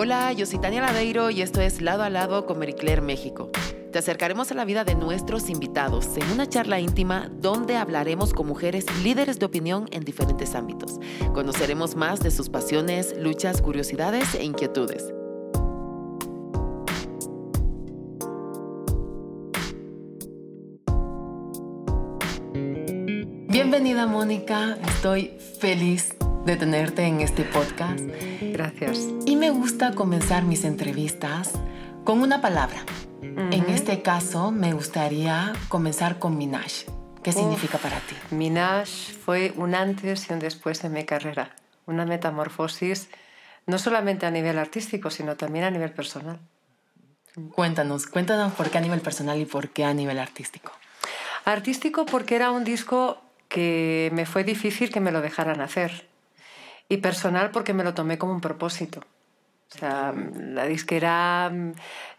Hola, yo soy Tania Ladeiro y esto es Lado a Lado con Marie México. Te acercaremos a la vida de nuestros invitados en una charla íntima donde hablaremos con mujeres líderes de opinión en diferentes ámbitos. Conoceremos más de sus pasiones, luchas, curiosidades e inquietudes. Bienvenida Mónica, estoy feliz de tenerte en este podcast. Gracias. Y me gusta comenzar mis entrevistas con una palabra. En este caso me gustaría comenzar con Minash. ¿Qué significa para ti? Minash fue un antes y un después en mi carrera, una metamorfosis no solamente a nivel artístico, sino también a nivel personal. Cuéntanos, cuéntanos por qué a nivel personal y por qué a nivel artístico. Artístico porque era un disco que me fue difícil que me lo dejaran hacer. Y personal porque me lo tomé como un propósito. O sea, la disquera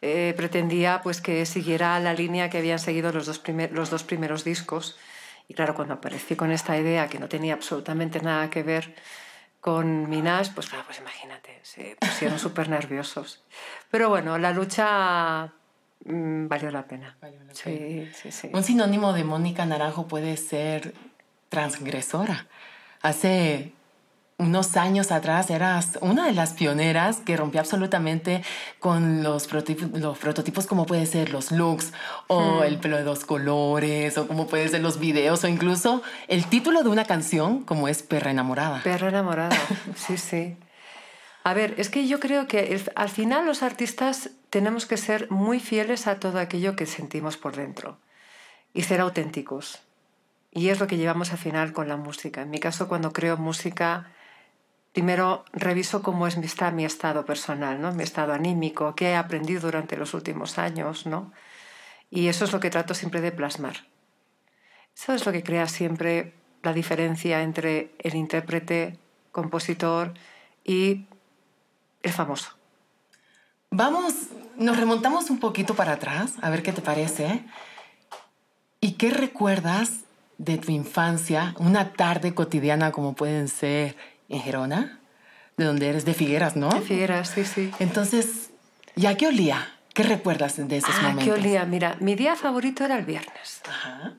eh, pretendía pues, que siguiera la línea que habían seguido los dos, los dos primeros discos. Y claro, cuando aparecí con esta idea que no tenía absolutamente nada que ver con Minas, pues claro, pues imagínate, se pusieron súper nerviosos. Pero bueno, la lucha mm, valió la pena. Sí, sí, sí. Un sinónimo de Mónica Naranjo puede ser transgresora. Hace unos años atrás eras una de las pioneras que rompió absolutamente con los prototipos, los prototipos como puede ser los looks o hmm. el pelo de dos colores o como puede ser los videos o incluso el título de una canción como es Perra enamorada. Perra enamorada, sí, sí. A ver, es que yo creo que al final los artistas tenemos que ser muy fieles a todo aquello que sentimos por dentro y ser auténticos. Y es lo que llevamos al final con la música. En mi caso, cuando creo música, primero reviso cómo es, está mi estado personal, ¿no? mi estado anímico, qué he aprendido durante los últimos años. ¿no? Y eso es lo que trato siempre de plasmar. Eso es lo que crea siempre la diferencia entre el intérprete, compositor y el famoso. Vamos, nos remontamos un poquito para atrás, a ver qué te parece. ¿Y qué recuerdas de tu infancia, una tarde cotidiana como pueden ser en Gerona, de donde eres de Figueras, ¿no? De Figueras, sí, sí. Entonces, ¿ya qué olía? ¿Qué recuerdas de esos ah, momentos? ¿Qué olía? Mira, mi día favorito era el viernes. Ajá.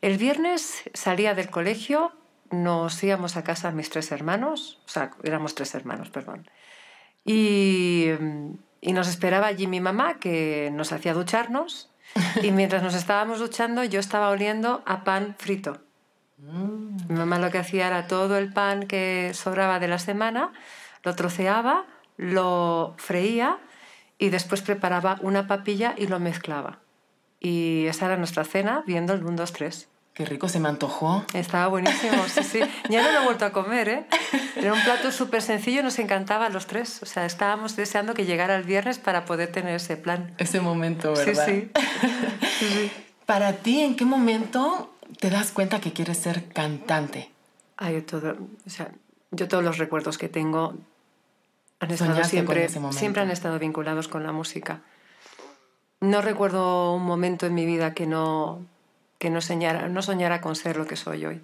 El viernes salía del colegio, nos íbamos a casa mis tres hermanos, o sea, éramos tres hermanos, perdón. Y, y nos esperaba allí mi mamá, que nos hacía ducharnos, y mientras nos estábamos duchando yo estaba oliendo a pan frito. Mm. Mi mamá lo que hacía era todo el pan que sobraba de la semana, lo troceaba, lo freía y después preparaba una papilla y lo mezclaba. Y esa era nuestra cena viendo el 1, 2, 3. Qué rico, se me antojó. Estaba buenísimo, sí, sí. Ya no lo he vuelto a comer, ¿eh? Era un plato súper sencillo, nos encantaba a los tres. O sea, estábamos deseando que llegara el viernes para poder tener ese plan. Ese momento, ¿verdad? Sí, sí. Para ti, ¿en qué momento te das cuenta que quieres ser cantante? Ay, todo, o sea, yo todos los recuerdos que tengo han estado siempre, siempre han estado vinculados con la música. No recuerdo un momento en mi vida que no, que no soñara, no soñara con ser lo que soy hoy.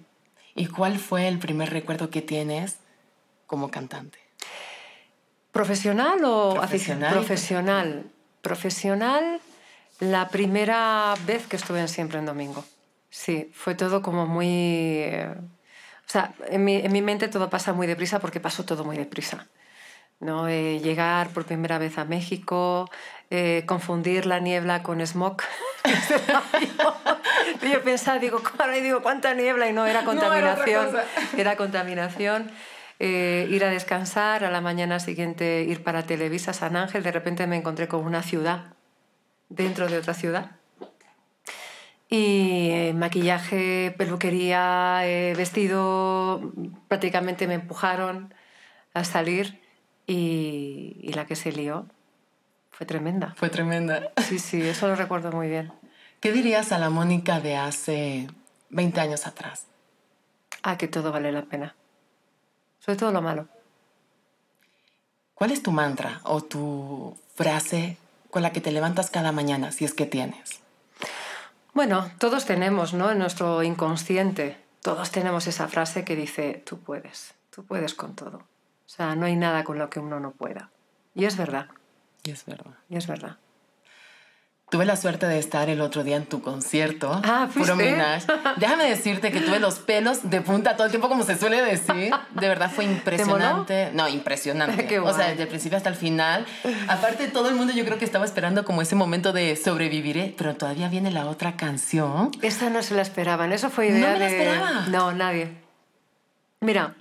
¿Y cuál fue el primer recuerdo que tienes como cantante? ¿Profesional o profesional? Profesional. Profesional, la primera vez que estuve en Siempre en Domingo. Sí, fue todo como muy... o sea, en mi, en mi, mente todo pasa muy deprisa porque pasó todo muy deprisa. ¿no? Eh, llegar por primera vez a México, eh, confundir la niebla con smog. yo pensaba, digo, digo, ¿cuánta niebla? Y no, era contaminación. era, contaminación. Eh, ir a descansar, a la mañana siguiente ir para Televisa, San Ángel, de repente me encontré con una ciudad, dentro de otra ciudad. Y eh, maquillaje, peluquería, eh, vestido, prácticamente me empujaron a salir y, y la que se lió fue tremenda. Fue tremenda. Sí, sí, eso lo recuerdo muy bien. ¿Qué dirías a la Mónica de hace 20 años atrás? Ah, que todo vale la pena. Sobre todo lo malo. ¿Cuál es tu mantra o tu frase con la que te levantas cada mañana, si es que tienes? Bueno, todos tenemos, ¿no? En nuestro inconsciente, todos tenemos esa frase que dice, tú puedes, tú puedes con todo. O sea, no hay nada con lo que uno no pueda. Y es verdad. Y es verdad. Y es verdad. Tuve la suerte de estar el otro día en tu concierto. Ah, Puro Minaj. Déjame decirte que tuve los pelos de punta todo el tiempo, como se suele decir. De verdad fue impresionante. No, impresionante. o sea, desde el principio hasta el final. Aparte, todo el mundo yo creo que estaba esperando como ese momento de sobreviviré, pero todavía viene la otra canción. Esta no se la esperaban. Eso fue idea no me la esperaba. No, nadie. Mira,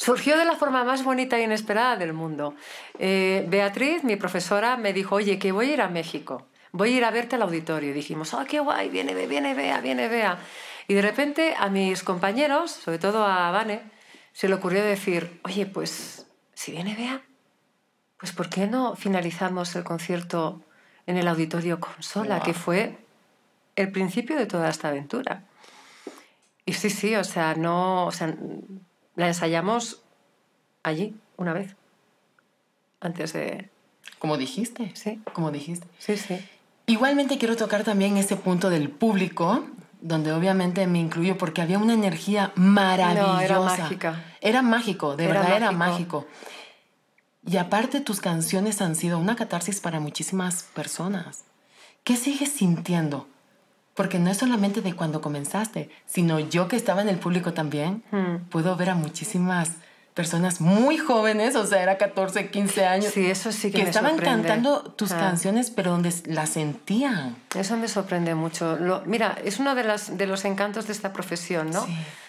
Surgió de la forma más bonita e inesperada del mundo. Eh, Beatriz, mi profesora, me dijo, oye, que voy a ir a México, voy a ir a verte al auditorio. Y dijimos, oh, qué guay, viene, viene, vea, viene, vea. Y de repente a mis compañeros, sobre todo a Vane, se le ocurrió decir, oye, pues si viene, vea, pues ¿por qué no finalizamos el concierto en el auditorio Consola, que fue el principio de toda esta aventura? Y sí, sí, o sea, no, o sea, la ensayamos allí una vez, antes de... Como dijiste. Sí. Como dijiste. Sí, sí. Igualmente quiero tocar también ese punto del público, donde obviamente me incluyo porque había una energía maravillosa. No, era mágica. Era mágico, de verdad era mágico. Y aparte tus canciones han sido una catarsis para muchísimas personas. ¿Qué sigues sintiendo? Porque no es solamente de cuando comenzaste, sino yo que estaba en el público también, hmm. puedo ver a muchísimas personas muy jóvenes, o sea, era 14, 15 años. Sí, eso sí que, que estaban cantando tus ah. canciones, pero donde las sentían. Eso me sorprende mucho. Lo, mira, es uno de, las, de los encantos de esta profesión, ¿no?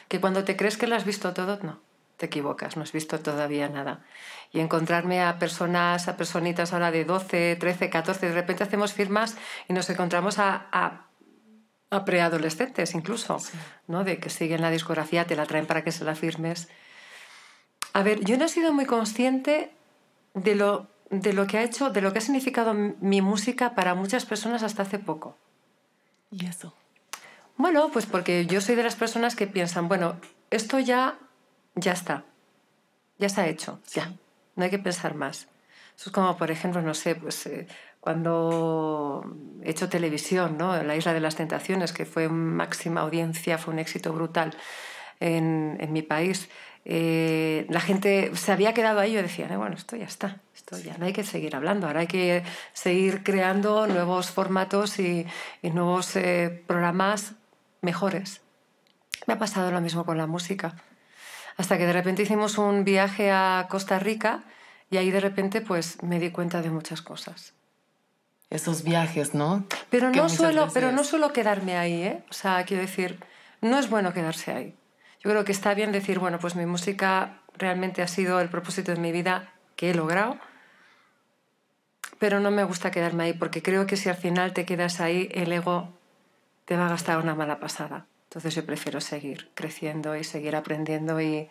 Que cuando te crees que lo has visto todo, no, te equivocas, no has visto todavía nada. Y encontrarme a personas, a personitas ahora de 12, 13, 14, de repente hacemos firmas y nos encontramos a, a a preadolescentes incluso, ¿no? de que siguen la discografía, te la traen para que se la firmes. A ver, yo no he sido muy consciente de lo, de lo que ha hecho, de lo que ha significado mi música para muchas personas hasta hace poco. ¿Y eso? Bueno, pues porque yo soy de las personas que piensan, bueno, esto ya, ya está, ya está hecho, ya, no hay que pensar más. Eso es como, por ejemplo, no sé, pues eh, cuando he hecho televisión, ¿no? La Isla de las Tentaciones, que fue máxima audiencia, fue un éxito brutal en, en mi país. Eh, la gente se había quedado ahí, yo decía, bueno, esto ya está, esto ya no hay que seguir hablando, ahora hay que seguir creando nuevos formatos y, y nuevos eh, programas mejores. Me ha pasado lo mismo con la música. Hasta que de repente hicimos un viaje a Costa Rica y ahí de repente pues me di cuenta de muchas cosas esos viajes, ¿no? Pero no, suelo, pero no suelo quedarme ahí, ¿eh? O sea, quiero decir, no es bueno quedarse ahí. Yo creo que está bien decir, bueno, pues mi música realmente ha sido el propósito de mi vida que he logrado, pero no me gusta quedarme ahí porque creo que si al final te quedas ahí, el ego te va a gastar una mala pasada. Entonces yo prefiero seguir creciendo y seguir aprendiendo y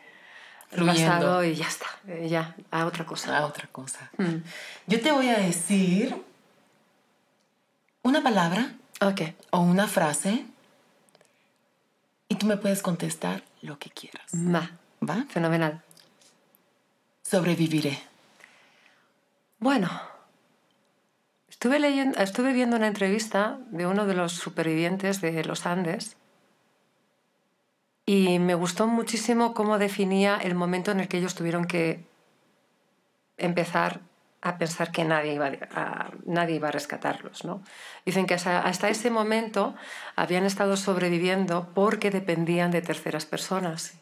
fluyendo y ya está, eh, ya a otra cosa. A otra cosa. Mm. Yo te voy a decir una palabra okay. o una frase y tú me puedes contestar lo que quieras. Va. ¿Va? Fenomenal. Sobreviviré. Bueno, estuve, leyendo, estuve viendo una entrevista de uno de los supervivientes de los Andes y me gustó muchísimo cómo definía el momento en el que ellos tuvieron que empezar a pensar que nadie iba a, nadie iba a rescatarlos. ¿no? Dicen que hasta, ese momento habían estado sobreviviendo porque dependían de terceras personas,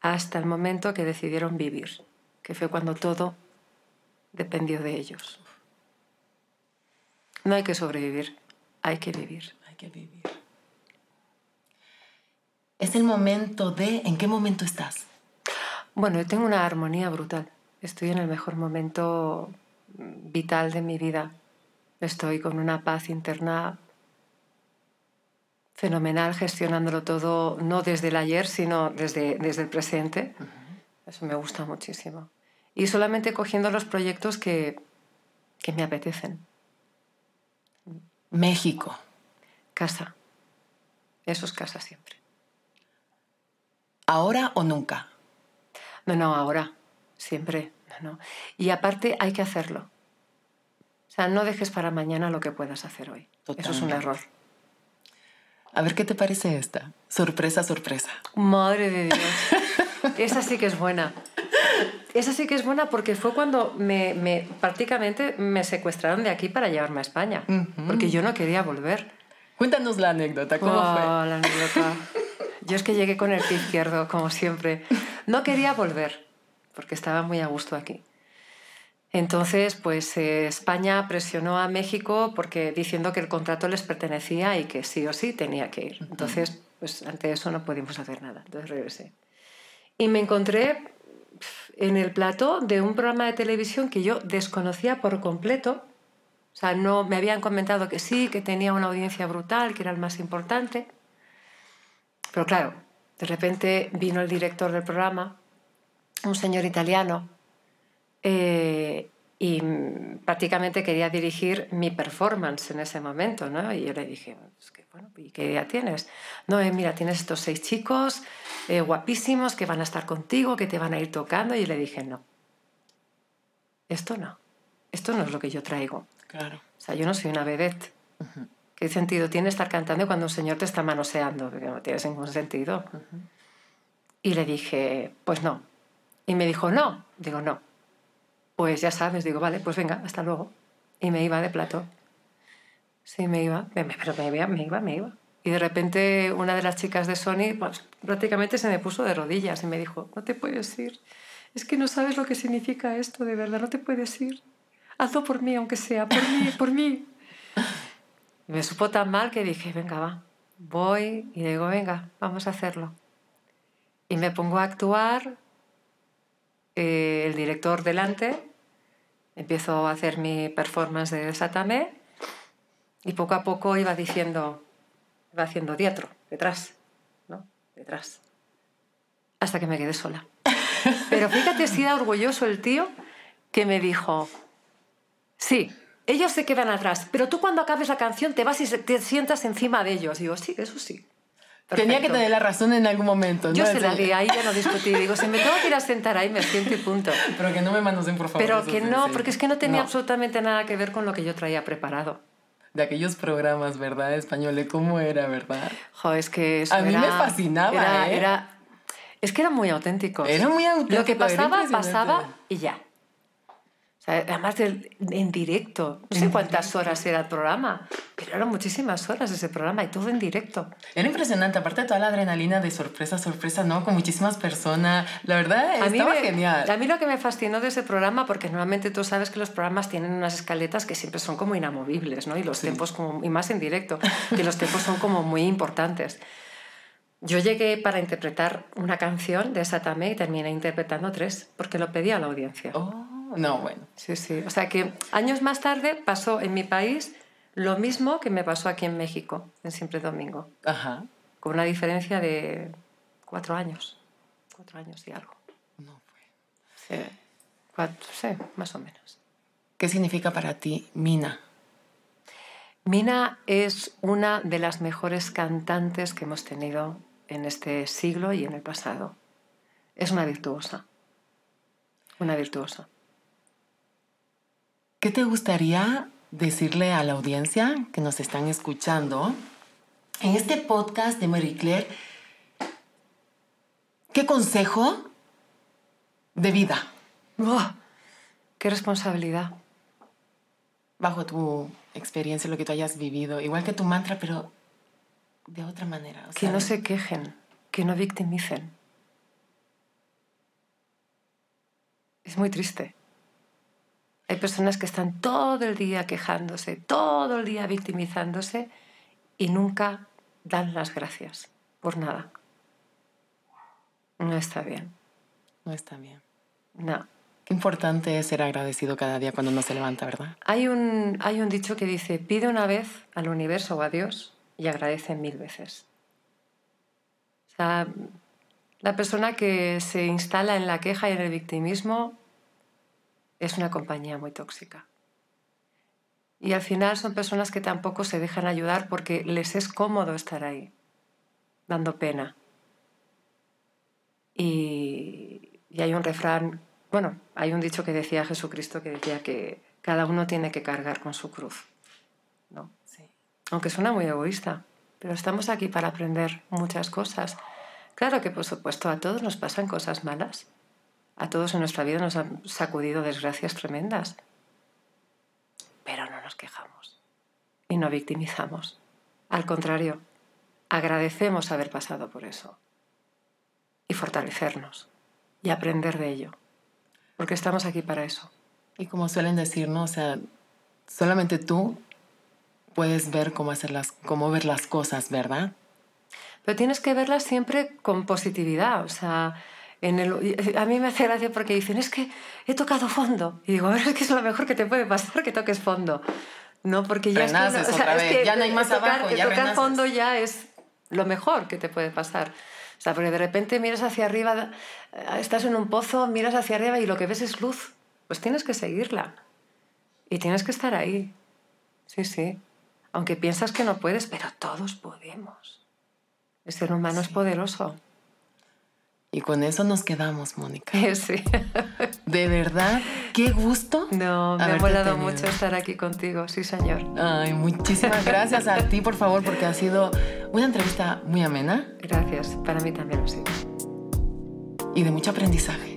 hasta el momento que decidieron vivir, que fue cuando todo dependió de ellos. No hay que sobrevivir, hay que vivir. Hay que vivir. Es el momento de... ¿En qué momento estás? Bueno, yo tengo una armonía brutal estoy en el mejor momento vital de mi vida. Estoy con una paz interna fenomenal, gestionándolo todo, no desde el ayer, sino desde, desde el presente. Eso me gusta muchísimo. Y solamente cogiendo los proyectos que, que me apetecen. México. Casa. Eso es casa siempre. ¿Ahora o nunca? No, no, ahora siempre. No, Y aparte hay que hacerlo. O sea, no dejes para mañana lo que puedas hacer hoy. Eso es un error. A ver qué te parece esta. Sorpresa, sorpresa. Madre de Dios. Esa sí que es buena. esa sí que es buena porque fue cuando me, me, prácticamente me secuestraron de aquí para llevarme a España, porque yo no quería volver. Cuéntanos la anécdota, ¿cómo oh, fue? La anécdota. Yo es que llegué con el pie izquierdo, como siempre. No quería volver, porque estaba muy a gusto aquí. Entonces, pues eh, España presionó a México porque diciendo que el contrato les pertenecía y que sí o sí tenía que ir. Entonces, pues ante eso no pudimos hacer nada. Entonces regresé. Y me encontré en el plato de un programa de televisión que yo desconocía por completo. O sea, no me habían comentado que sí, que tenía una audiencia brutal, que era el más importante. Pero claro, de repente vino el director del programa, un señor italiano, eh, y prácticamente quería dirigir mi performance en ese momento, ¿no? Y yo le dije, bueno, ¿y qué idea tienes? No, eh, mira, tienes estos seis chicos eh, guapísimos que van a estar contigo, que te van a ir tocando. Y le dije, no, esto no, esto no es lo que yo traigo. Claro. O sea, yo no soy una vedette. ¿Qué sentido tiene estar cantando cuando un señor te está manoseando? Porque no tiene ningún sentido. Y le dije, pues no. Y me dijo, no. Digo, no pues ya sabes, digo, vale, pues venga, hasta luego. Y me iba de plato. Sí, me iba, pero me iba, me iba, me iba. Y de repente una de las chicas de Sony pues, prácticamente se me puso de rodillas y me dijo, no te puedes ir. Es que no sabes lo que significa esto, de verdad, no te puedes ir. Hazlo por mí, aunque sea, por mí, por mí. Y me supo tan mal que dije, venga, va, voy y digo, venga, vamos a hacerlo. Y me pongo a actuar, eh, el director delante, empiezo a hacer mi performance de Desátame y poco a poco iba diciendo, iba haciendo dietro, detrás, ¿no? Detrás. Hasta que me quedé sola. Pero fíjate si era orgulloso el tío que me dijo, sí, ellos se quedan atrás, pero tú cuando acabes la canción te vas y te sientas encima de ellos. digo, sí, eso sí. Tenía que tener la razón en algún momento. ¿no? Yo se la di, ahí ya no discutí. Digo, si me tengo que ir a sentar ahí, me siento y punto. Pero que no me manosen, por favor. Pero que no, porque es que no tenía absolutamente nada que ver con lo que yo traía preparado. De aquellos programas, ¿verdad? Español, ¿cómo era, verdad? Jo, es que A mí me fascinaba, era, ¿eh? Era, es que eran muy auténticos. Era muy auténtico. Lo que pasaba, pasaba y ya. O sea, además en directo. No sé cuántas horas era el programa, pero eran muchísimas horas ese programa y todo en directo. Era impresionante, aparte de toda la adrenalina de sorpresa, sorpresa, ¿no? Con muchísimas personas. La verdad, a estaba mí genial. A mí lo que me fascinó de ese programa, porque normalmente tú sabes que los programas tienen unas escaletas que siempre son como inamovibles, ¿no? Y los tiempos, como, y más en directo, que los tiempos son como muy importantes. Yo llegué para interpretar una canción de Satame y terminé interpretando tres, porque lo pedía a la audiencia. Oh. No, bueno. Sí, sí. O sea que años más tarde pasó en mi país lo mismo que me pasó aquí en México, en Siempre Domingo. Ajá. Con una diferencia de cuatro años. Cuatro años y algo. No fue. Sí. Cuatro, sí, más o menos. ¿Qué significa para ti Mina? Mina es una de las mejores cantantes que hemos tenido en este siglo y en el pasado. Es una virtuosa. Una virtuosa. ¿Qué te gustaría decirle a la audiencia que nos están escuchando en este podcast de Marie Claire? ¿Qué consejo de vida? ¡Qué responsabilidad! Bajo tu experiencia, lo que tú hayas vivido, igual que tu mantra, pero de otra manera. que no se quejen, que no victimicen. Es muy triste. Hay personas que están todo el día quejándose, todo el día victimizándose y nunca dan las gracias por nada. No está bien. No está bien. No. Qué importante es ser agradecido cada día cuando uno se levanta, ¿verdad? Hay un, hay un dicho que dice, pide una vez al universo o a Dios y agradece mil veces. O sea, la persona que se instala en la queja y en el victimismo es una compañía muy tóxica. Y al final son personas que tampoco se dejan ayudar porque les es cómodo estar ahí, dando pena. Y, hay un refrán, bueno, hay un dicho que decía Jesucristo que decía que cada uno tiene que cargar con su cruz. ¿no? Sí. Aunque suena muy egoísta, pero estamos aquí para aprender muchas cosas. Claro que por supuesto a todos nos pasan cosas malas A todos en nuestra vida nos han sacudido desgracias tremendas. Pero no nos quejamos y no victimizamos. Al contrario, agradecemos haber pasado por eso y fortalecernos y aprender de ello, porque estamos aquí para eso. Y como suelen decir, ¿no? O sea, solamente tú puedes ver cómo, hacer las, cómo ver las cosas, ¿verdad? Pero tienes que verlas siempre con positividad, o sea, en el, a mí me hace gracia porque dicen, es que he tocado fondo. Y digo, es que es lo mejor que te puede pasar que toques fondo. No, porque ya, es que, ya no hay más tocar, abajo, ya tocar fondo ya es lo mejor que te puede pasar. O sea, porque de repente miras hacia arriba, estás en un pozo, miras hacia arriba y lo que ves es luz. Pues tienes que seguirla. Y tienes que estar ahí. Sí, sí. Aunque piensas que no puedes, pero todos podemos. El ser humano es poderoso. Y con eso nos quedamos, Mónica. Sí. De verdad, qué gusto. No, me ha molado mucho estar aquí contigo, sí, señor. Ay, muchísimas gracias a ti, por favor, porque ha sido una entrevista muy amena. Gracias, para mí también lo ha sido. Y de mucho aprendizaje.